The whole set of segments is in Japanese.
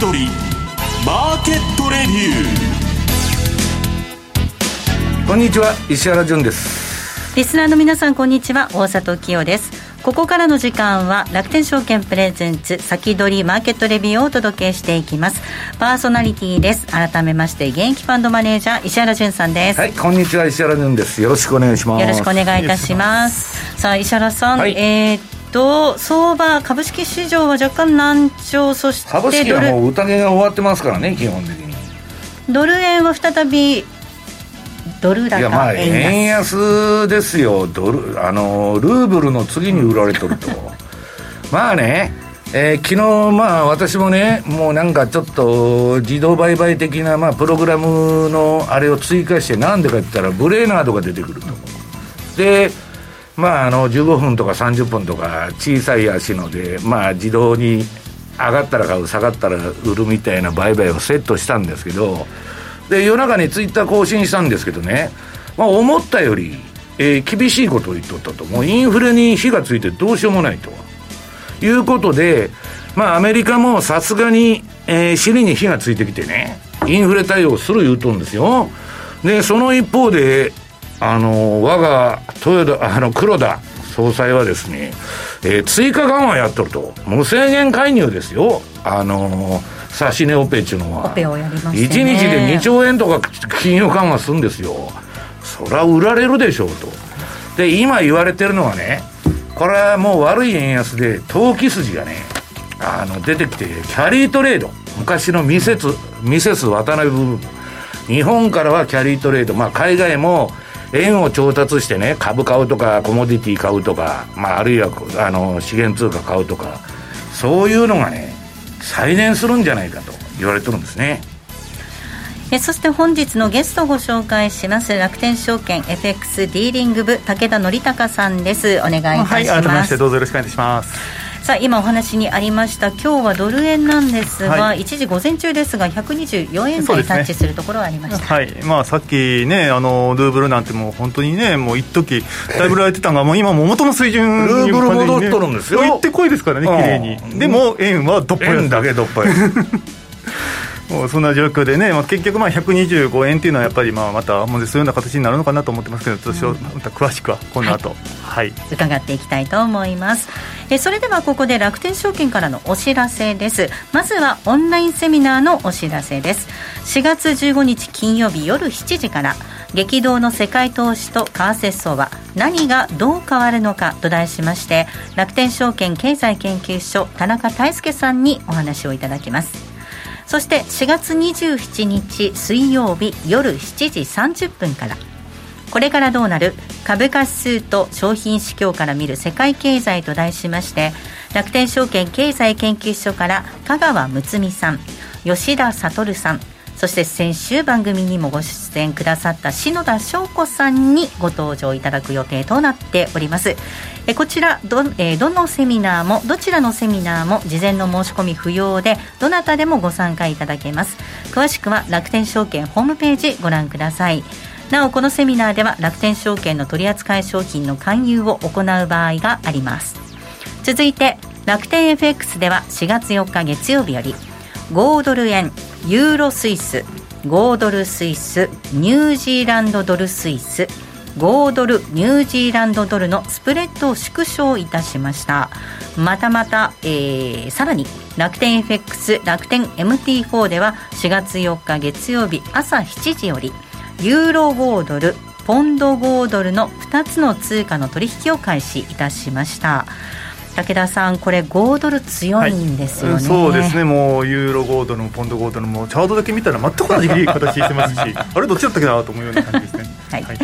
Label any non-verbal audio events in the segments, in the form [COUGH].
先取りマーケットレビュー。こんにちは石原潤です。リスナーの皆さんこんにちは。大里清です。ここからの時間は楽天証券プレゼンツ先取りマーケットレビューをお届けしていきます。パーソナリティです。改めまして現役ファンドマネージャー石原潤さんです。はいこんにちは石原潤です。よろしくお願いします。よろしくお願いいたします。さあ石原さん、はい、えー、と相場株式市場は若干難聴。そして株式はもう宴が終わってますからね基本的に。ドル円は再びドル高。いやまあ円安ですよ。ドルあのルーブルの次に売られとると。[LAUGHS] まあねえー、昨日まあ私もねもうなんかちょっと自動売買的なまあプログラムのあれを追加してなんでかって言ったらブレーナードが出てくると。でまああの15分とか30分とか小さい足のでまあ自動に上がったら買う下がったら売るみたいな売買をセットしたんですけどで夜中にツイッター更新したんですけどね、まあ、思ったより、えー、厳しいことを言っとったと、もうインフレに火がついてどうしようもないと。いうことで、まあ、アメリカもさすがに、えー、尻に火がついてきてね、インフレ対応する言うとんですよ。で、その一方で、あの、我が豊田、[LAUGHS] あの、黒田総裁はですね、えー、追加緩和やっとると。無制限介入ですよ。あのー指し値オペっていうのは、オやりま1日で2兆円とか金融緩和するんですよ。そりゃ売られるでしょうと。で、今言われてるのはね、これはもう悪い円安で、投機筋がね、あの、出てきて、キャリートレード。昔のミセス、ミセス渡辺部分。日本からはキャリートレード。まあ、海外も、円を調達してね、株買うとか、コモディティ買うとか、まあ、あるいは、あの、資源通貨買うとか、そういうのがね、再燃するんじゃないかと言われてるんですね。えそして本日のゲストをご紹介します楽天証券 FX ディーリング部武田則隆さんです。お願いいたします。はい改めましてどうぞよろしくお願いしますさあ今お話にありました今日はドル円なんですが、はい、一時午前中ですが124円台タッチするところはありました、ね、はい。まあ、さっきねあのルーブルなんてもう本当にねもう一時だいぶられてたのがもう今も元の水準ルーブル戻っとるんですよ。行ってこいですからね綺麗に。でも円はどっぽい円だけどっぽいもうそんな状況でね、まあ、結局まあ125円っていうのはやっぱりまあまたそういうような形になるのかなと思ってますけど、私はまた詳しくはこの後、はい、はい、伺っていきたいと思います。えそれではここで楽天証券からのお知らせです。まずはオンラインセミナーのお知らせです。4月15日金曜日夜7時から激動の世界投資と為替相場何がどう変わるのかと題しまして楽天証券経済研究所田中泰介さんにお話をいただきますそして4月27日水曜日夜7時30分から。これからどうなる？株価指数と商品市況から見る世界経済と題しまして楽天証券経済研究所から香川睦美さん吉田悟さんそして先週番組にもご出演くださった篠田翔子さんにご登場いただく予定となっております。えこちらど,、え、どのセミナーもどちらのセミナーも事前の申し込み不要でどなたでもご参加いただけます。詳しくは楽天証券ホームページご覧ください。なおこのセミナーでは楽天証券の取扱い商品の勧誘を行う場合があります。続いて楽天 FX では4月4日月曜日より5ドル円ユーロスイス5ドルスイスニュージーランドドルスイス5ドルニュージーランドドルのスプレッドを縮小いたしました。またまた、えー、さらに楽天 FX 楽天 MT4 では4月4日月曜日朝7時よりユーロ5ドルポンド5ドルの2つの通貨の取引を開始いたしました。武田さん、これ、5ドル強いんですよね、はい、そうですね、もうユーロ5ドルもポンド5ドルも、チャートだけ見たら全く同じ形してますし、[LAUGHS] あれ、どっちだったっけなと思うような感じですね。[LAUGHS] はい、はい、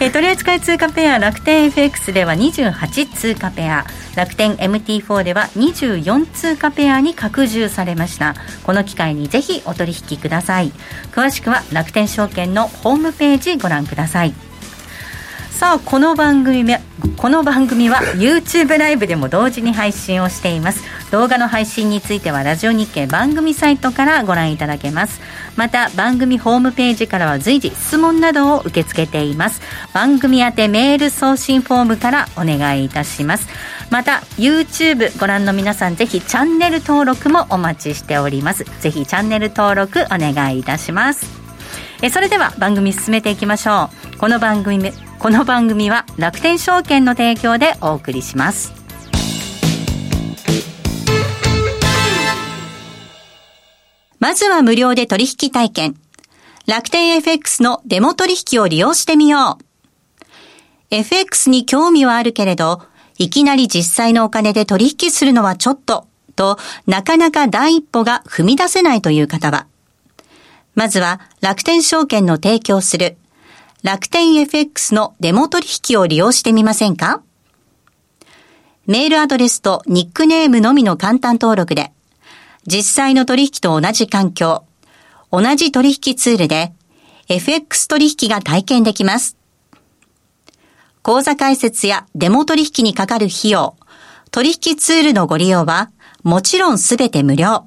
え取扱通貨ペア楽天 FX では28通貨ペア楽天 MT4 では24通貨ペアに拡充されました。この機会にぜひお取引ください。詳しくは楽天証券のホームページご覧くださいさあこの番組この番組は YouTube ライブでも同時に配信をしています。動画の配信についてはラジオ日経番組サイトからご覧いただけます。また番組ホームページからは随時質問などを受け付けています。番組宛てメール送信フォームからお願いいたします。また YouTube ご覧の皆さんぜひチャンネル登録もお待ちしております。ぜひチャンネル登録お願いいたします。えそれでは番組進めていきましょう。この番組この番組は楽天証券の提供でお送りします。まずは無料で取引体験。楽天 FX のデモ取引を利用してみよう。FX に興味はあるけれどいきなり実際のお金で取引するのはちょっととなかなか第一歩が踏み出せないという方はまずは楽天証券の提供する楽天 FX のデモ取引を利用してみませんか？メールアドレスとニックネームのみの簡単登録で、実際の取引と同じ環境、同じ取引ツールで、FX 取引が体験できます。口座開設やデモ取引にかかる費用、取引ツールのご利用は、もちろんすべて無料。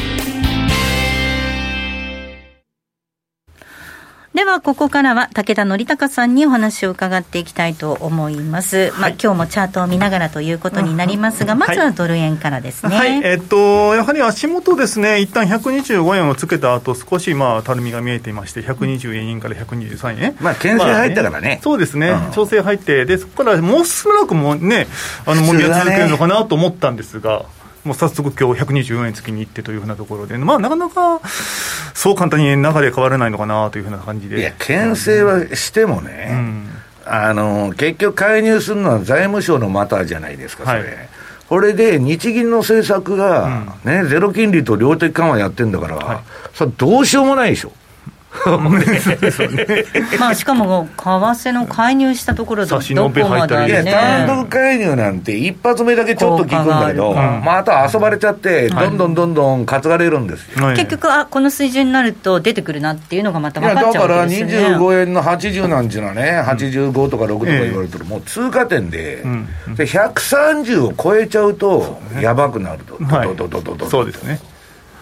では、ここからは武田則孝さんにお話を伺っていきたいと思います。はい、まあ、今日もチャートを見ながらということになりますが、まずはドル円からですね。はい、えっと、やはり足元ですね、一旦125円をつけた後、少しまあ、たるみが見えていまして、120円から123円。まあ、牽制入ったからね。まあ、そうですね、うん、調整入って、で、そこからもうしばらくもね、あの、もみは続けるのかなと思ったんですが、もう早速、今日124円月に行ってというふうなところで、まあ、なかなかそう簡単に中で変わらないのかなというふうな感じで。いや、牽制はしてもね、うん、あの結局、介入するのは財務省のマターじゃないですか、それ。はいこれで日銀の政策が、ね、ゼロ金利と量的緩和やってんだから、はい、それどうしようもないでしょ。[LAUGHS] まあしかも為替の介入したところでどこまで、ね、いや単独介入なんて一発目だけちょっと効くんだけど、また遊ばれちゃってどんどんどんどん担がれるんですよ、はい、結局あこの水準になると出てくるなっていうのがまた分かっちゃうわけですよ、ね、だから25円の80なんていうのはね85とか6とか言われてる、もう通過点で,、で130を超えちゃうとやばくなると、そうですね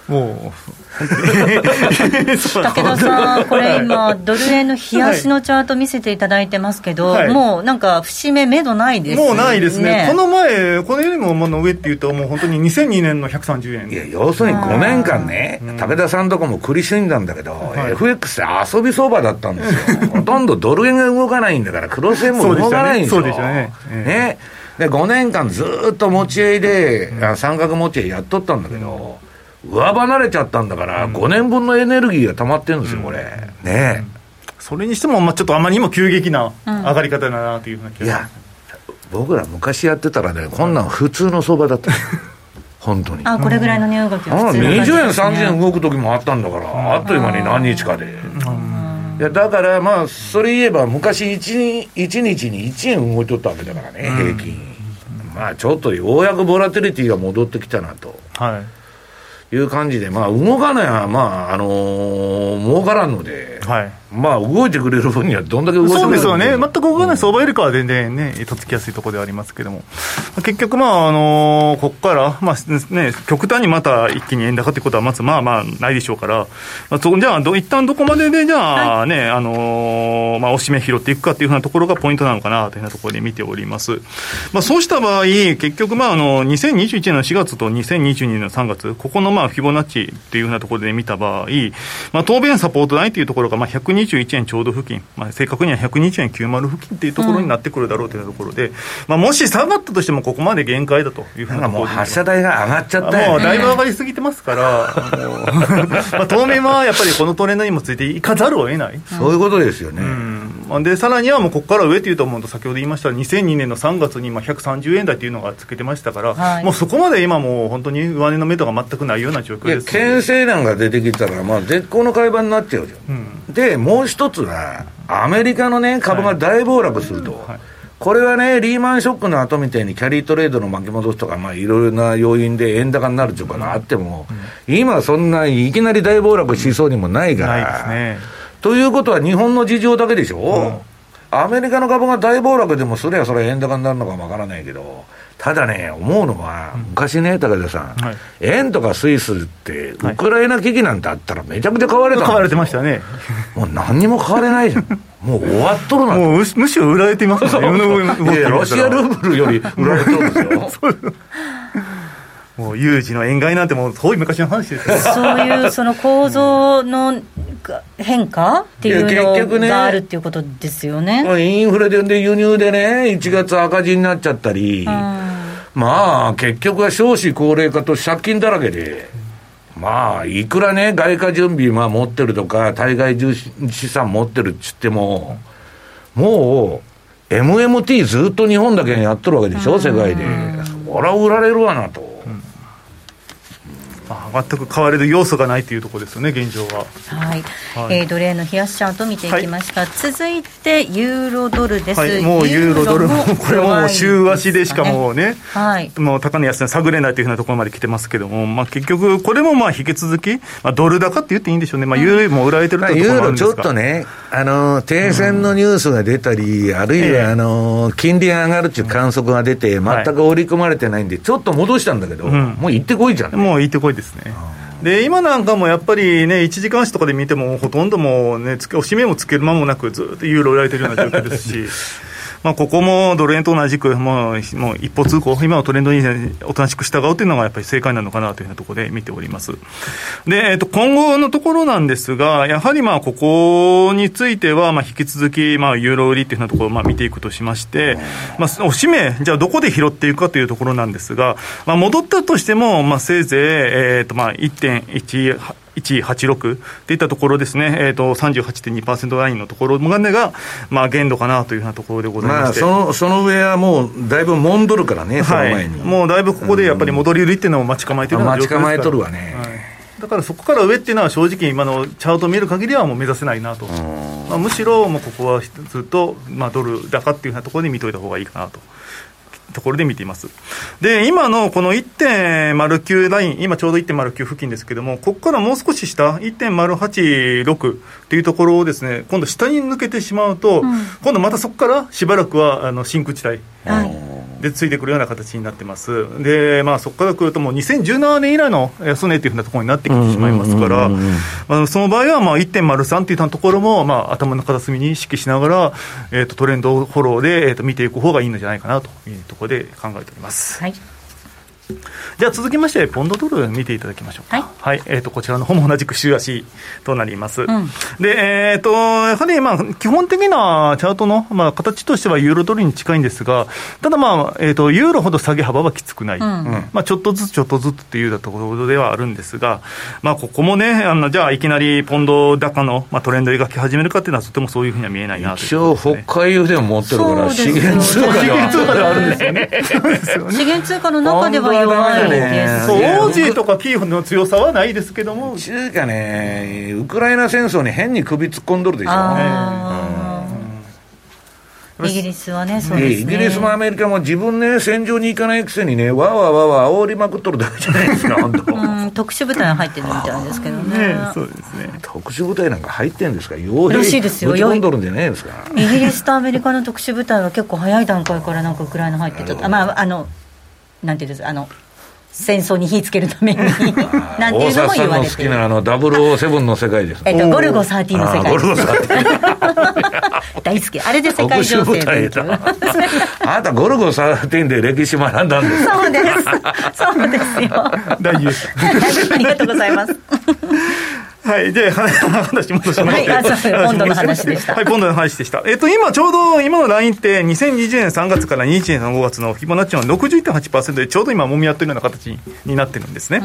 も [LAUGHS] う武田さん、これ今、ドル円の冷やしのチャート見せていただいてますけど、はい、もうなんか節目、目処ないです、ね、もうないですね、この前、このよりもの上っていうと、もう本当に2002年の130円。いや、要するに5年間ね、武田さんとかも苦しんだんだけど、はい、FX って遊び相場だったんですよ、[LAUGHS] ほとんどドル円が動かないんだから、クロス円も動かないんですよ。そうでしたね。ね。で5年間ずっと持ち合いで、三角持ち合いやっとったんだけど、上離れちゃったんだから、5年分のエネルギーが溜まってるんですよ、これ。ねそれにしても、まあ、ちょっとあまりにも急激な上がり方だなというふうな気が、いや、僕ら昔やってたらね、こんなん普通の相場だった。[LAUGHS] 本当に。あこれぐらいの値動きは普通、ね、20円、30円動く時もあったんだから、あっという間に何日かで。いやだからまあ、それ言えば、昔1、1日に1円動いとったわけだからね、平均。まあちょっとようやくボラテリティが戻ってきたなと。はいいう感じで、まあ、動かないは、まあ、あのー、儲からんので、はい。まあ動いてくれる分にはどんだけ動いてくれるそうですよね、全く動かない相場よりかは全然ね、とっつきやすいところではありますけれども、結局、まああのここから、まあね、極端にまた一気に円高ということは、まずまあまあないでしょうから、まあ、そじゃあど、一旦どこまでで、じゃあね、はい、あのまあ、押し目拾っていくかというふうなところがポイントなのかなというふうなところで見ております。まあ、そうした場合、結局、まあ、あの2021年の4月と2022年の3月、ここのまあフィボナッチっていうふうなところで見た場合、まあ、当面サポートラインというところがまあ121円ちょうど付近、まあ、正確には120円90付近っていうところになってくるだろうというところで、うん、まあ、もし下がったとしても、ここまで限界だというふうなもう発射台が上がっちゃった、ね、もうだいぶ上がりすぎてますから、[LAUGHS] まあ、当面はやっぱりこのトレンドにもついていかざるを得ない。そういうことですよね。うん、でさらにはもうここから上というと思うと、先ほど言いました2002年の3月にまあ130円台というのがつけてましたから、はい、もうそこまで今もう本当に上値の目処が全くないような状況です牽制弾が出てきたら、まあ、絶好の買い場になっちゃうじゃん、うん、でもう一つは、アメリカの、ね、株が大暴落すると。はい。これはね、リーマンショックの後みたいにキャリートレードの巻き戻しとか、まあいろいろな要因で円高になるというかがあっても、うん、今そんないきなり大暴落しそうにもないから。ね、ということは日本の事情だけでしょ、うん、アメリカの株が大暴落でもすればそれは円高になるのかもわからないけど、ただね、思うのは、昔ね、武田さん、はい、円とかスイスって、ウクライナ危機なんてあったら、めちゃくちゃ買われた、買われてましたね。もう何にも買われないじゃん。[LAUGHS] もう終わっとるな。もうむしろ売られてますね。いや、ロシアルーブルより売られてるんですよ。[LAUGHS] もう有事の円買いなんてもう遠い昔の話ですよそういうその構造の変化っていうのがあるっていうことですよね。ねインフレで輸入でね、1月赤字になっちゃったり、うんまあ、結局は少子高齢化と借金だらけで、まあ、いくらね、外貨準備、まあ、持ってるとか、対外資産持ってるっつっても、もう、MMT ずっと日本だけやっとるわけでしょ、世界で。そりゃ売られるわなと。Father. 全く変われる要素がないというところですよね、現状は。はい、はい、えー、ドル円の冷やしチャート見ていきました、はい、続いてユーロドルです、はい、もうユーロドルも、これも週足でしかもうね、はい、もう高値安値探れないというふうなところまで来てますけども、まあ、結局、これもまあ引き続き、まあ、ドル高って言っていいんでしょうね、まあ、ユーロも売られてるところもあるんですユーロちょっとね、あの停戦のニュースが出たり、うん、あるいはあの金利が上がるっていう観測が出て、全く織り込まれてないんで、ちょっと戻したんだけど、うん、もう行ってこいじゃん、ね、もう行ってこいですね。で今なんかもやっぱりね、1時間足とかで見ても、ほとんどもうね、おしめもつける間もなく、ずっとユーロ売られてるような状況ですし。[LAUGHS] まあ、ここもドル円と同じく、もうもう一歩通行、今のトレンドにおとなしく従うというのがやっぱり正解なのかなというようなところで見ております。で、えっと、今後のところなんですが、やはりまあ、ここについては、まあ、引き続き、まあ、ユーロ売りっていうようなところをまあ見ていくとしまして、まあ、おしめ、じゃあどこで拾っていくかというところなんですが、まあ、戻ったとしても、まあ、せいぜい、えっと、まあ、1.1、186っていったところですね、えーと、38.2%ラインのところまでが、まあ、限度かなというようなところでございまして、まあ、そのその上はもうだいぶもんどるからね、その前に、もうだいぶここでやっぱり戻り売りっていうのを待ち構えてるような状況ですから、待ち構えとるわね。はい。だからそこから上っていうのは正直今のチャートを見る限りはもう目指せないなと、まあ、むしろもうここはずっとまあドル高っていうようなところで見といた方がいいかなとところで見ています。で、今のこの1.09ライン、今ちょうど1.09付近ですけれども、ここからもう少し下、1.086っていうところをですね、今度下に抜けてしまうと、うん、今度またそこからしばらくはあの真空地帯。はいでついてくるような形になってます、でまあ、そこからくると、もう2017年以来の安値というふうなところになってきてしまいますから、まあ、その場合はまあ1.03といったところも、まあ、頭の片隅に意識しながら、えーと、トレンドフォローで、えーと見ていく方がいいのじゃないかなというところで考えております。はいじゃあ続きまして、ポンドドル見ていただきましょうか。はい。はい、えっ、ー、と、こちらの方も同じく週足となります。うん、で、えっ、ー、と、やはり、まあ、基本的なチャートの、まあ、形としてはユーロドルに近いんですが、ただまあ、えっ、ー、と、ユーロほど下げ幅はきつくない。うん、まあ、ちょっとずつちょっとずつっていうところではあるんですが、まあ、ここもね、あの、じゃあ、いきなりポンド高の、まあ、トレンド描き始めるかっていうのは、とてもそういうふうには見えないなと、ね、一応、北海道でも持ってるから、資源通貨ではあるんですよね。[LAUGHS] 資源通貨の中では弱い。ね、そう、オージーとかキーフの強さはないですけども、中華ね、ウクライナ戦争に変に首突っ込んどるでしょ、イギリスはね、そうですね。イギリスもアメリカも自分ね、戦場に行かないくせにね、わーわーわーわー煽りまくっとるだけじゃないですか、本当。うん、特殊部隊入ってるみたいですけどね。ねそうですね。特殊部隊なんか入ってんですか、傭らしいですよぶち込んどるんじゃないですか。イギリスとアメリカの特殊部隊は結構早い段階からなんかウクライナ入ってた、あまあ、あの、なんていうんですか、あの、戦争に火つけるためになんていうのも大言沢さんの好われてる。きなあの007の世界です。えっと、ゴルゴ13の世界ゴルゴです。13大好き。あれで世界情勢勉強。あなたゴルゴ13で歴史学んだんですかそうです。そうですよ。大事です。ありがとうございます。はい、で、は話戻しまして。はいあそうポンドの話でしたはい、ポンドの話でした。えっ、と、今、ちょうど、今のラインって、2020年3月から21年の5月のフィボナッチの61.8%で、ちょうど今、もみ合ってるような形になってるんですね。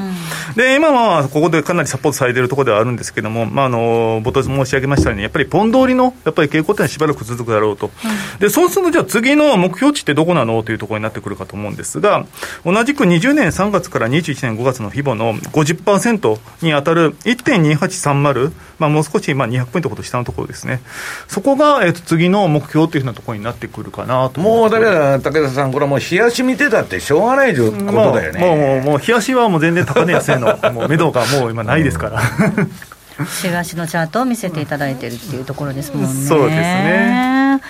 で、今は、ここでかなりサポートされているところではあるんですけども、まあ、あの、冒頭申し上げましたように、やっぱりポンド売りの、やっぱり傾向っていうのはしばらく続くだろうと。で、そうすると、じゃあ次の目標値ってどこなのというところになってくるかと思うんですが、同じく20年3月から21年5月のフィボの50%に当たる1.2830、まあ、もう少しまあ200ポイントほど下のところですね、そこが、えっと次の目標というふうなところになってくるかなともうだかから、武田さん、これはもう冷やし見てたってしょうがないことだよね。もう、もう、もう、冷やしはもう全然高値安値の、[LAUGHS] もう、目処がもう今ないですから。[LAUGHS] 週足のチャートを見せていただいてるっていうところですもんね。そうですね。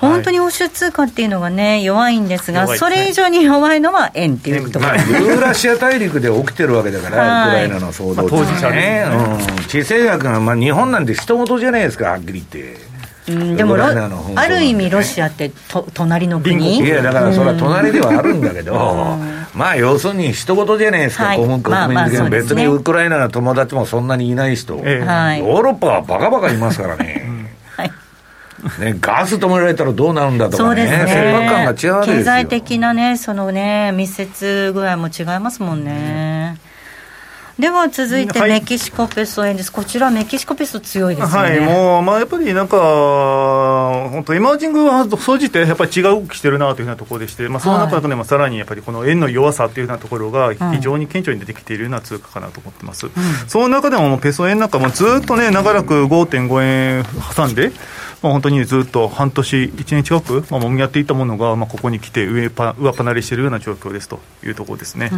本当に欧州通貨っていうのがね、弱いんですが、それ以上に弱いのは円っていうところまあ、[LAUGHS] ユーラシア大陸で起きてるわけだから、はい。ウクライナの騒動まあ当ね。うん、地政学が、まあ、日本なんて人事じゃないですか、はっきり言って。うんでもある意味ロシアってと隣の国。いや、だからそれは隣ではあるんだけど、まあ要するに人事じゃないですか、はい。国民国まあまあ別にウクライナの友達もそんなにいない人、ええはい。ヨーロッパはバカバカいますからね。[LAUGHS] はいね、ガス止められたらどうなるんだとかね、そうです切迫感が違うわけですよ。経済的なね、そのね、密接具合も違いますもんね。では続いてはいメキシコペソ円です。こちらメキシコペソ強いですよね。はい、もう、まあ、やっぱりなんか、本当、エマージングは総じてやっぱり違う動きしてるなというふうなところでして、まあ、その中でもさらにやっぱりこの円の弱さというふうなところが非常に顕著に出てきているような通貨かなと思ってます。その中でもペソ円なんかもずっとね、長らく5.5円挟んで、まあ、本当にずっと半年、1年近く、まあ、もみ合っていたものが、まあ、ここに来て上パ、上離れしているような状況ですというところですね。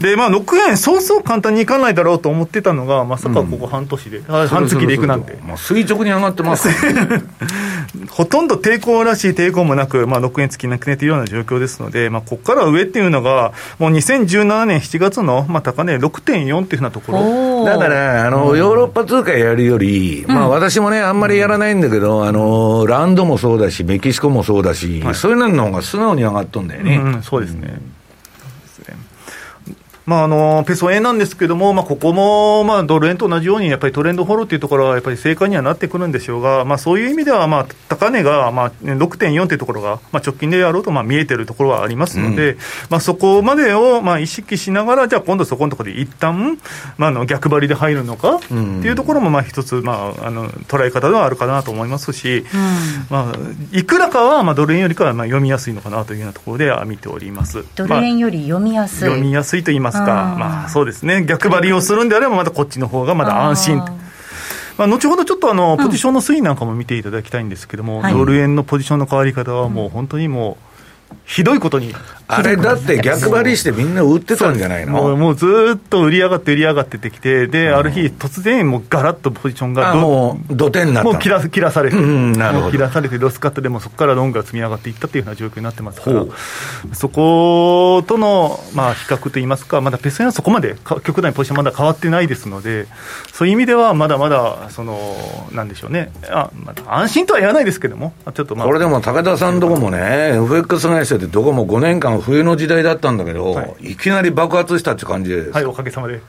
で、まあ、6円、そうそう簡単にいかないだろうと思ってたのが、まさかここ半年で、あ半月でいくなんて。もう垂直に上がってます [LAUGHS] ほとんど抵抗らしい抵抗もなく、まあ、6円つきなくねているような状況ですので、まあ、ここから上っていうのが、もう2017年7月の、まあ、高値6.4っていうふうなところ。だから、あの、ヨーロッパ通貨やるより、まあ私もね、あんまりやらないんだけど、あの、ランドもそうだし、メキシコもそうだし、そういうのの方が素直に上がっとんだよね。うん、そうですね。まあ、あのペソ円なんですけども、まあ、ここも、まあ、ドル円と同じように、やっぱりトレンドフォローというところは、やっぱり正解にはなってくるんでしょうが、まあ、そういう意味では、まあ、高値が、まあ、6.4というところが、まあ、直近でやろうと、まあ、見えてるところはありますので、まあ、そこまでを、まあ、意識しながら、じゃあ、今度そこのところで一旦、まあ、あの逆張りで入るのかっていうところも、まあ、一つ、まあ、あの捉え方ではあるかなと思いますし、まあ、いくらかは、まあ、ドル円よりかは、まあ、読みやすいのかなというようなところでは見ております。ドル円より読みやすい。読みやすいと言いますか、あー。まあそうですね、逆張りをするんであれば、まだこっちの方がまだ安心。まあ、後ほどちょっとあのポジションの推移なんかも見ていただきたいんですけども、はい。ドル円のポジションの変わり方は、もう本当にもう、ひどいことに。あれだって逆張りしてみんな売ってたんじゃないの？もうずーっと売り上がって売り上がっててきて、で、ある日、突然、もうガラッとポジションがもう土手になったの？もう切ら切らされて、切らされて、ロスカットでもそこからロングが積み上がっていったというような状況になってますから。ほ、そことの、まあ、比較といいますか、まだペソ円はそこまでか極端にポジションまだ変わってないですので、そういう意味では、まだまだ、その、なんでしょうね、あまだ安心とは言わないですけども、ちょっとまあ、これでも武田さんとこもね、FX 会社ってどこも5年間冬の時代だったんだけど、、はいきなり爆発したって感じです。はい、おかげさまで。[LAUGHS] いい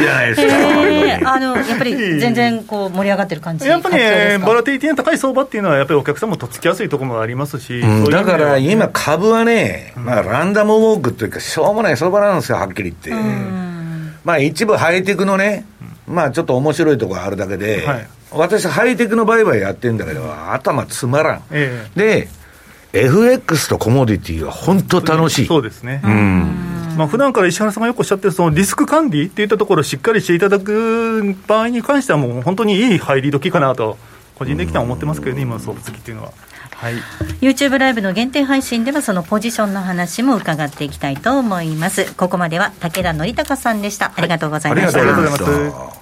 じゃないですか。えーあのやっぱり全然こう盛り上がってる感じやっぱりね、ボボラティリティの高い相場っていうのは、やっぱりお客さんもとっつきやすいところもありますし、うんだから今、株はね、まあ、ランダムウォークというか、しょうもない相場なんですよ、はっきり言って。まあ、一部ハイテクのね、まあ、ちょっと面白いところあるだけで、はい私、ハイテクの売買やってんだけど、頭つまらん。えで、FX とコモディティは本当楽しい。そうですね。うん。まあ普段から石原さんがよくおっしゃってるそのリスク管理っていったところをしっかりしていただく場合に関しては、もう本当にいい入り時かなと、こ個人的には思ってますけどね、今の相場付きっていうのは。はい、YouTube ライブの限定配信ではそのポジションの話も伺っていきたいと思います。ここまでは武田則孝さんでした、ありがとうございました、ありがとうございます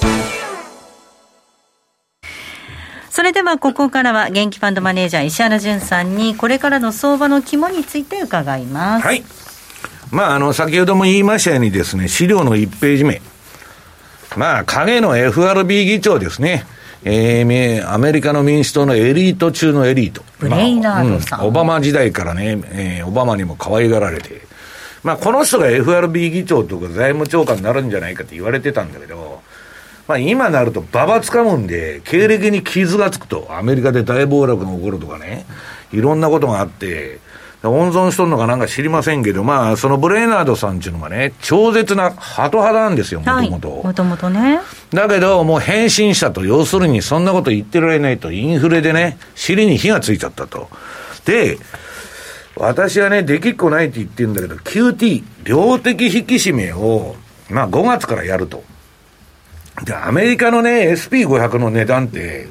それではここからは元気ファンドマネージャー石原潤さんにこれからの相場の肝について伺います。はい。まああの先ほども言いましたようにですね資料の1ページ目。まあ影の FRB 議長ですね。えー、アメリカの民主党のエリート中のエリート。ブレイナードさん、まあうん、オバマ時代からね、えー、オバマにも可愛がられて、まあ、この人が FRB 議長とか財務長官になるんじゃないかって言われてたんだけど、まあ、今なると馬場つかむんで、経歴に傷がつくと、アメリカで大暴落が起こるとかね、いろんなことがあって、温存しとんのかなんか知りませんけど、まあ、そのブレイナードさんっていうのがね、超絶なハト派なんですよ、もともと。もともとね。だけど、もう変身したと、要するにそんなこと言ってられないと、インフレでね、尻に火がついちゃったと。で、私はね、できっこないって言ってるんだけど、QT、量的引き締めを、まあ5月からやると。で、アメリカのね、SP500 の値段って、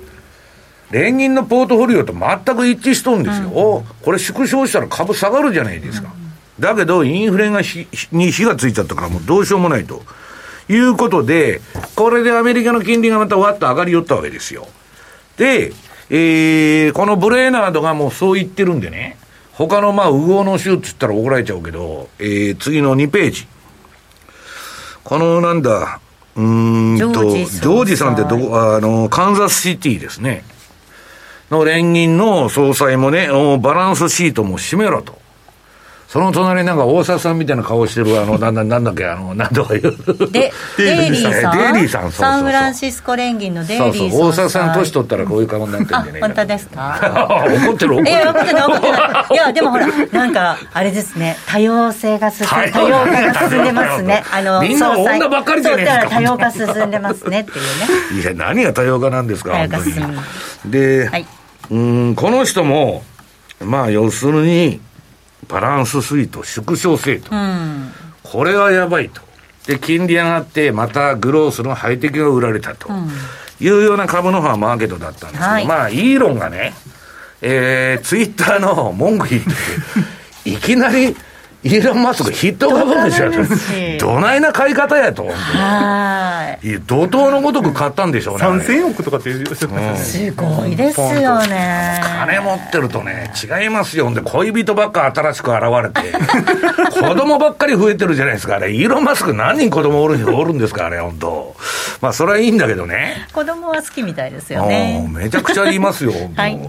連銀のポートフォリオと全く一致しとるんですよ。うん、これ縮小したら株下がるじゃないですか。うん、だけど、インフレがひに火がついちゃったからもうどうしようもないと。いうことで、これでアメリカの金利がまたわっと上がり寄ったわけですよ。で、えー、このブレーナードがもうそう言ってるんでね、他のまあ、右往の州って言ったら怒られちゃうけど、えー、次の2ページ。このなんだ、うんと、ジョージさんってどこ、あの、カンザスシティですね。の連銀の総裁もね、バランスシートも締めろと。その隣なんか大沢さんみたいな顔してる、あの、なんだ、なんだっけ、あの、なんとか言う。で、[LAUGHS] デイリーさん。デイリーさん、そうそうサンフランシスコ連銀のデイリーさん。そうそう、大沢さん年取ったらこういう顔になってるんでね。本当ですか？怒 [LAUGHS] ってる、怒ってる。いや、怒ってない、怒ってない。いや、でもほら、なんか、あれですね、多様性が進んで、多様化が進んでますね。あの、みんな女ばっかりじゃないですか。多様化進んでますねっていうね。いや、何が多様化なんですか、多様化進む。で、はい、うん、この人も、まあ、要するに、バランススイート縮小せと、うん、これはやばいと。で、金利上がって、またグロースのハイテクが売られたと、いうような株の方はマーケットだったんですけど、はい、まあ、イーロンがね、えー、ツイッターの文句言って、[LAUGHS] いきなり、イーロン・マスク、ヒット株主やと、どないな買い方やと、はい。怒涛のごとく買ったんでしょうね。3000億とかってすごいですよね。金持ってるとね、違いますよ。で、恋人ばっか新しく現れて、[LAUGHS] 子供ばっかり増えてるじゃないですか、あれ。イーロン・マスク何人子供おるおるんですか、あれ、本当まあ、それはいいんだけどね。子供は好きみたいですよね。めちゃくちゃ言いますよ、はい、うん、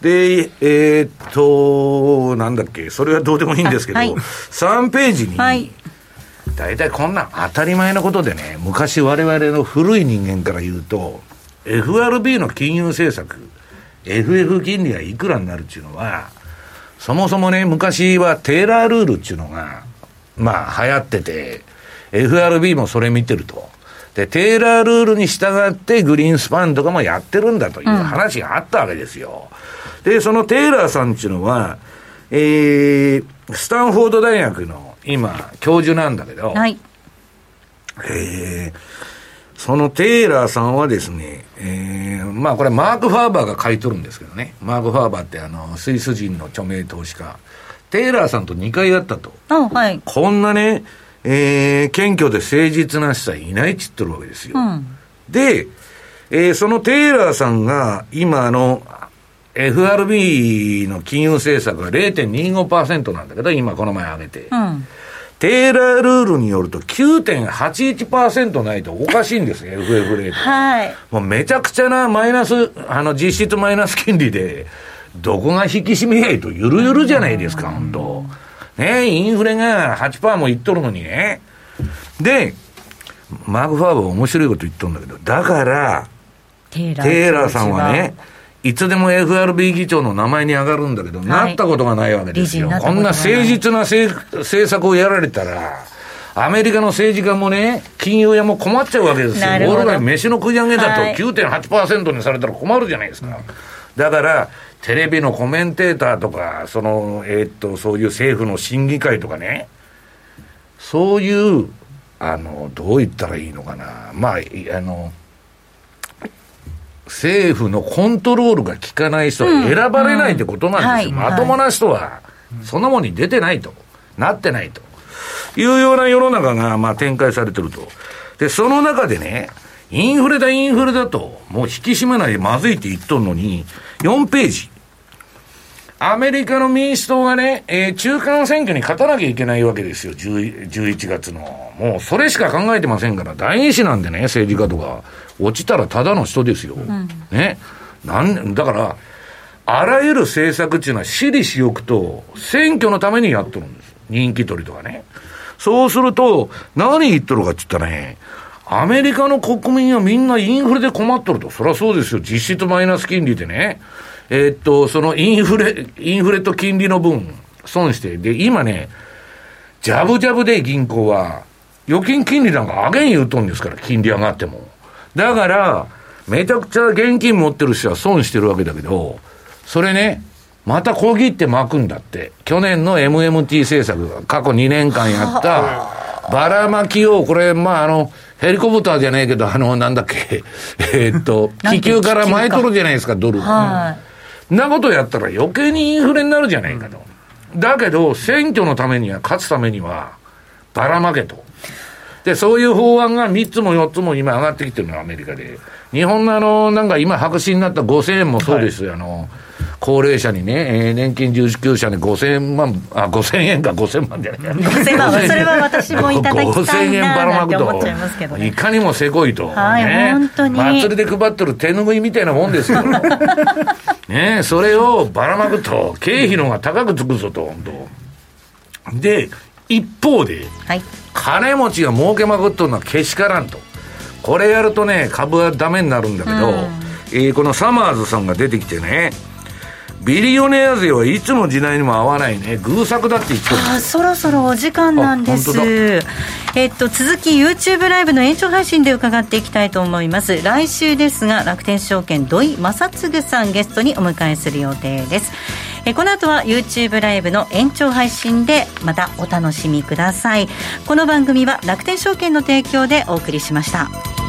で、えー、っと、なんだっけ、それはどうでもいいんですけど、はい3ページに、はい、大体こんなん当たり前のことでね、昔我々の古い人間から言うと、FRB の金融政策、FF 金利がいくらになるっていうのは、そもそもね、昔はテーラールールっていうのが、まあ流行ってて、FRB もそれ見てると。で、テーラールールに従ってグリーンスパンとかもやってるんだという話があったわけですよ。うん、で、そのテーラーさんっていうのは、えー、スタンフォード大学の今、教授なんだけど、はい。えー、そのテイラーさんはですね、えー、まあこれマーク・ファーバーが買い取るんですけどね、マーク・ファーバーってあの、スイス人の著名投資家、テイラーさんと2回やったと。はい。こんなね、えー、謙虚で誠実な人はいないっつってるわけですよ。うん、で、えー、そのテイラーさんが、今あの、FRB の金融政策が0.25%なんだけど、今この前上げて。うん、テーラールールによると9.81%ないとおかしいんですよ、FF レート。はい。もうめちゃくちゃなマイナス、あの実質マイナス金利で、どこが引き締めやいとゆるゆるじゃないですか、本当ねインフレが8%もいっとるのにね。で、マーク・ファーバー面白いこと言っとるんだけど、だから、テーラーさんはね、いつでも FRB 議長の名前に上がるんだけど、はい、なったことがないわけですよ。こんな誠実な政策をやられたら、アメリカの政治家もね、金融屋も困っちゃうわけですよ。俺ら飯の食い上げだと9.8%にされたら困るじゃないですか。はい、だから、テレビのコメンテーターとか、その、えー、っと、そういう政府の審議会とかね、そういう、あの、どう言ったらいいのかな。まあ、あの、政府のコントロールが効かない人は選ばれないってことなんですよ。まともな人は、そんなもんに出てないと。なってないと。いうような世の中が、まあ、展開されてると。で、その中でね、インフレだ、インフレだと、もう引き締めないでまずいって言っとんのに、4ページ。アメリカの民主党がね、えー、中間選挙に勝たなきゃいけないわけですよ、11月の。もうそれしか考えてませんから、第二子なんでね、政治家とか。落ちたらただの人ですよ。うん、ね。なんだから、あらゆる政策っていうのは私利私欲と選挙のためにやっとるんです。人気取りとかね。そうすると、何言っとるかって言ったらね、アメリカの国民はみんなインフレで困っとると。そりゃそうですよ。実質マイナス金利でね。えー、っと、そのインフレ、インフレと金利の分、損して。で、今ね、ジャブジャブで銀行は、預金金利なんか上げん言うとんですから、金利上がっても。だから、めちゃくちゃ現金持ってる人は損してるわけだけど、それね、また小切って巻くんだって。去年の MMT 政策が過去2年間やった、ばらまきを、これ、まあ、あの、ヘリコプターじゃないけど、あの、なんだっけ、[LAUGHS] えー、っと、気球から巻いとるじゃないですか、ドル。はい。なことやったら余計にインフレになるじゃないかと。だけど、選挙のためには、勝つためには、ばらまけと。で、そういう法案が3つも4つも今上がってきてるの、アメリカで。日本のあの、なんか今白紙になった5000円もそうですよ、はい、あの、高齢者にね、えー、年金受給者に5000万、あ、5000円か5000万じゃない。5000万、それは私もいただきたいななんて思っちゃいますけど、ね、いかにもせこいと。はい、ね、本当に。祭りで配ってる手ぬぐいみたいなもんですよ。ねそれをばらまくと、経費の方が高くつくぞと、本当。で、一方で、はい、金持ちが儲けまくっとるのはけしからんと。これやるとね、株はダメになるんだけど、うん、えー、このサマーズさんが出てきてね、ビリオネア税はいつの時代にも合わないね、偶作だって言ってるあそろそろお時間なんです。えっと、続き YouTube ライブの延長配信で伺っていきたいと思います。来週ですが、楽天証券土井正嗣さんゲストにお迎えする予定です。えこの後は YouTube ライブの延長配信でまたお楽しみくださいこの番組は楽天証券の提供でお送りしました